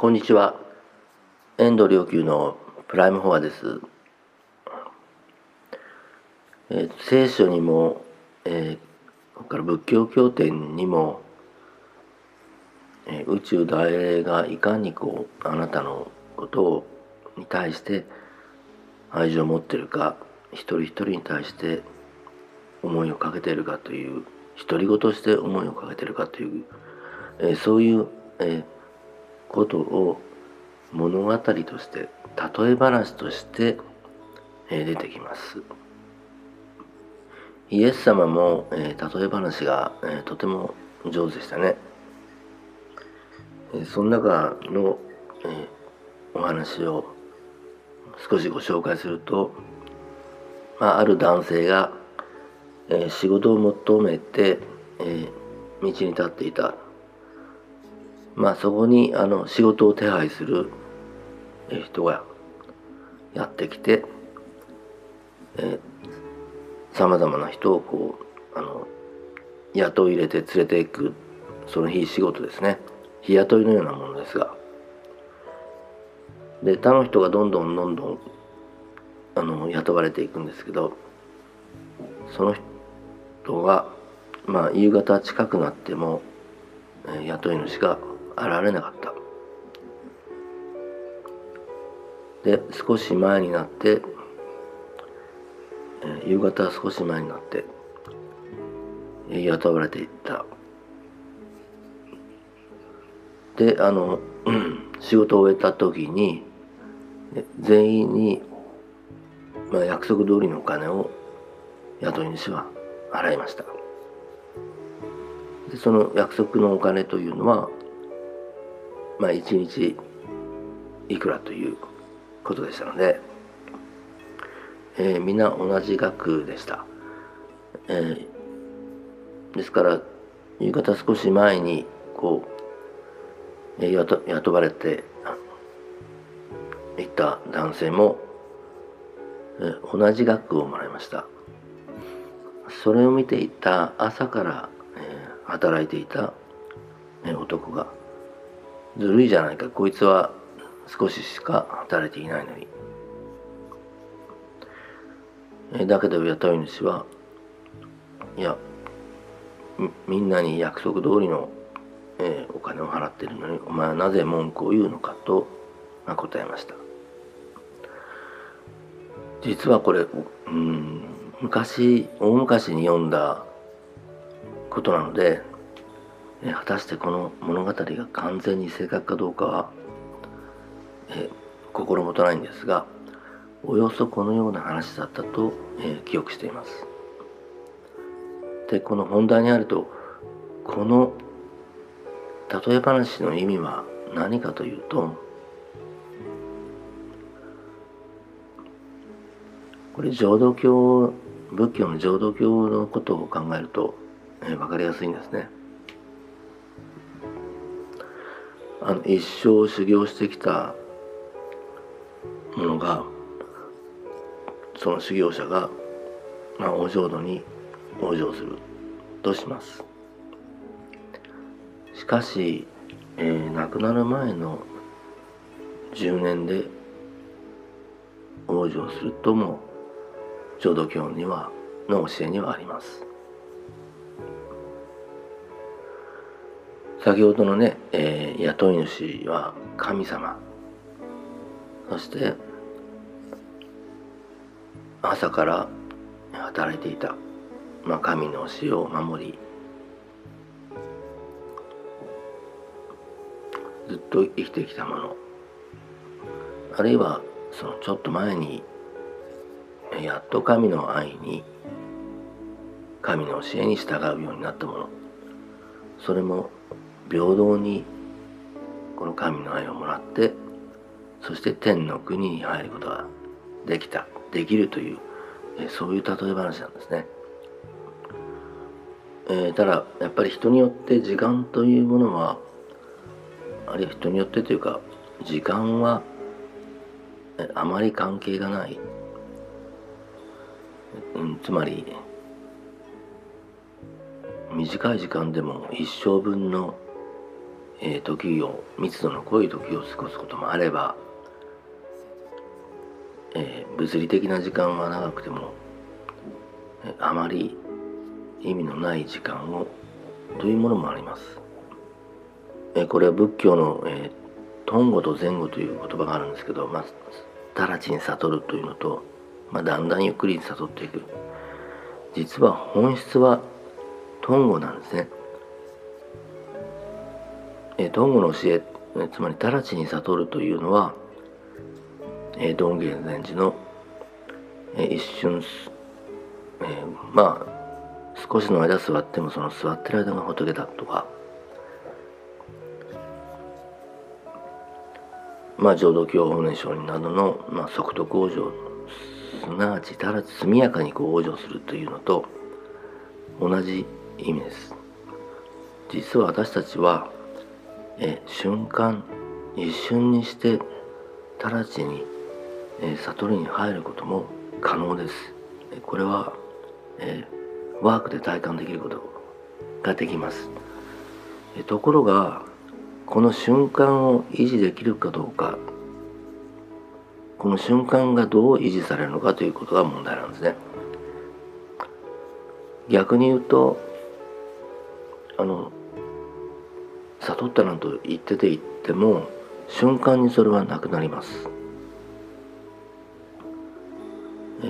こんにちは。遠藤良久のプライムフォアです。えー、聖書にも、えー、から仏教経典にも、えー、宇宙大霊がいかにこうあなたのことをに対して愛情を持ってるか一人一人に対して思いをかけてるかという独り言して思いをかけてるかという、えー、そういう、えーことを物語として例え話として出てきます。イエス様も、え、例え話が、え、とても上手でしたね。え、その中の、え、お話を少しご紹介すると、まあ、ある男性が、え、仕事を求めて、え、道に立っていたまあそこにあの仕事を手配する人がやってきてさまざまな人をこうあの雇い入れて連れていくその日仕事ですね。日雇いのようなものですが。で他の人がどんどんどんどんあの雇われていくんですけどその人がまあ夕方近くなっても、え雇い主が現れなかった。で少し前になって、夕方少し前になって、え、雇われていった。であの仕事を終えた時に全員に、まあ、約束通りのお金を雇い主は払いました。でその約束のお金というのはまあ一日いくらということでしたので、えー、皆同じ額でした、えー、ですから夕方少し前にこう、えー、雇雇われていった男性も、えー、同じ額をもらいました。それを見ていた朝から、えー、働いていた、えー、男がずるいじゃないか。こいつは少ししか働いていないのに。えだけど雇い主はいやみんなに約束通りの、えー、お金を払ってるのにお前はなぜ文句を言うのかと、まあ、答えました。実はこれうん昔大昔に読んだことなので果たしてこの物語が完全に正確かどうかは、え心もとないんですがおよそこのような話だったと、え記憶しています。でこの本題にあるとこの例え話の意味は何かというとこれ浄土教仏教の浄土教のことを考えると、えー、分かりやすいんですね。あの一生修行してきたものがその修行者が、まあ、お浄土に往生するとします。しかし、えー、亡くなる前の10年で往生するとも浄土教にはの教えにはあります。先ほどのね、えー、雇い主は神様。そして朝から働いていた、まあ、神の教えを守りずっと生きてきたものあるいはそのちょっと前にやっと神の愛に神の教えに従うようになったものそれも平等にこの神の愛をもらってそして天の国に入ることができたできるというそういう例え話なんですね。えー、ただやっぱり人によって時間というものはあるいは人によってというか時間はあまり関係がない、うん、つまり短い時間でも一生分のえー、時を密度の濃い時を過ごすこともあれば、えー、物理的な時間は長くても、あまり意味のない時間をというものもあります。えこれは仏教の、えー、トンゴと前後という言葉があるんですけど、まあ、直ちに悟るというのと、まあ、だんだんゆっくりに悟っていく実は本質はトンゴなんですね。えトンゴの教えつまり直ちに悟るというのは、えドンゲン禅師の、え一瞬、えー、まあ少しの間座ってもその座ってる間が仏だとかまあ浄土教法然上人などの、まあ、速徳往生すなわち直ち速やかにこう往生するというのと同じ意味です。実は私たちはえ瞬間一瞬にして直ちに、え悟りに入ることも可能です。これは、えワークで体感できることができます。えところがこの瞬間を維持できるかどうか。この瞬間がどう維持されるのかということが問題なんですね。逆に言うとあの悟ったなんと言ってて言っても瞬間にそれはなくなります。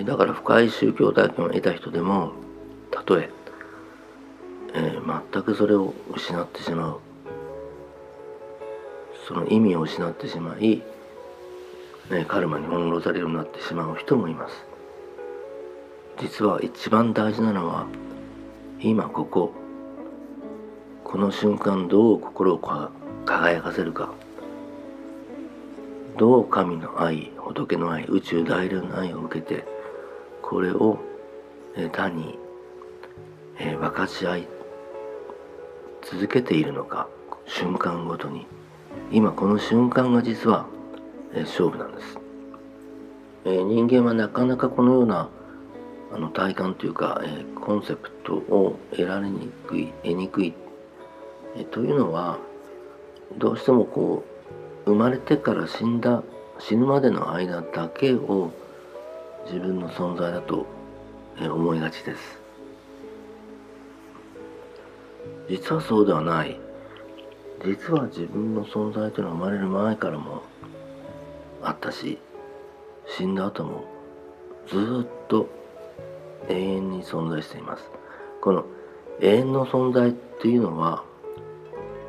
だから深い宗教体験を得た人でもたとええー、全くそれを失ってしまう。その意味を失ってしまい、ね、カルマに翻弄されるようになってしまう人もいます。実は一番大事なのは今こここの瞬間どう心を輝かせるか。どう神の愛仏の愛宇宙大霊の愛を受けてこれを他に分かち合い続けているのか瞬間ごとに。今この瞬間が実は勝負なんです、人間はなかなかこのようなあの体感というか、えコンセプトを得られにくい得にくいえというのはどうしてもこう生まれてから死んだ死ぬまでの間だけを自分の存在だと思いがちです。実はそうではない。実は自分の存在というのは生まれる前からもあったし死んだ後もずっと永遠に存在しています。この永遠の存在っていうのは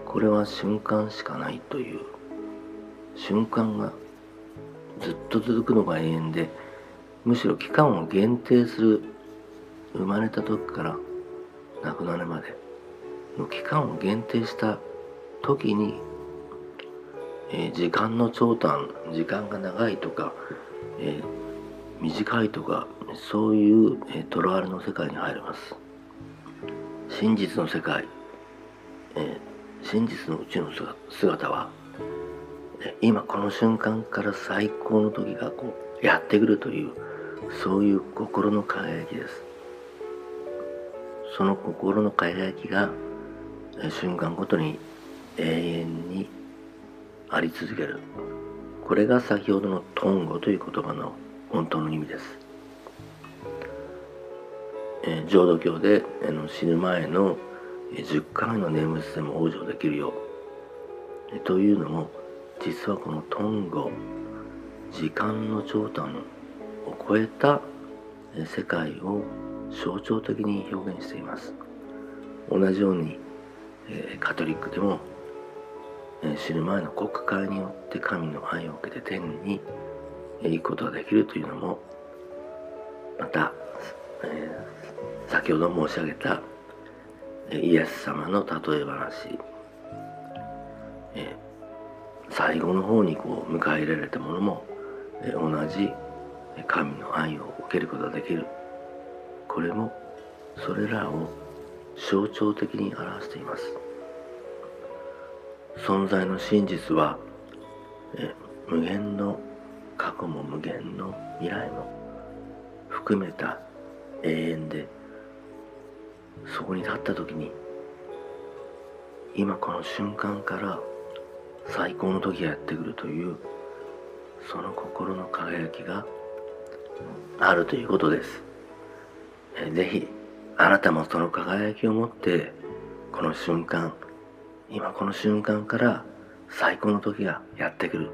これは瞬間しかないという瞬間がずっと続くのが永遠でむしろ期間を限定する生まれた時から亡くなるまでの期間を限定した時に、えー、時間の長短時間が長いとか、えー、短いとかそういう、えー、トロワルの世界に入ります。真実の世界、えー真実のうちの姿は今この瞬間から最高の時がこうやってくるというそういう心の輝きです。その心の輝きが瞬間ごとに永遠にあり続ける。これが先ほどのトンゴという言葉の本当の意味です、え浄土教で、えの死ぬ前の10回の念仏でも往生できるよ。というのも実はこのトンゴ時間の長短を超えた世界を象徴的に表現しています。同じようにカトリックでも死ぬ前の国会によって神の愛を受けて天に行くことができるというのもまた、えー、先ほど申し上げたイエス様の例え話、え最後の方にこう迎え入れられたものも、え同じ神の愛を受けることができる。これもそれらを象徴的に表しています。存在の真実は、え無限の過去も無限の未来も含めた永遠でそこに立った時に今この瞬間から最高の時がやってくるというその心の輝きがあるということです。ぜひあなたもその輝きを持ってこの瞬間今この瞬間から最高の時がやってくる。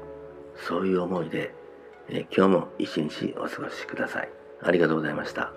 そういう思いで、え今日も一日お過ごしください。ありがとうございました。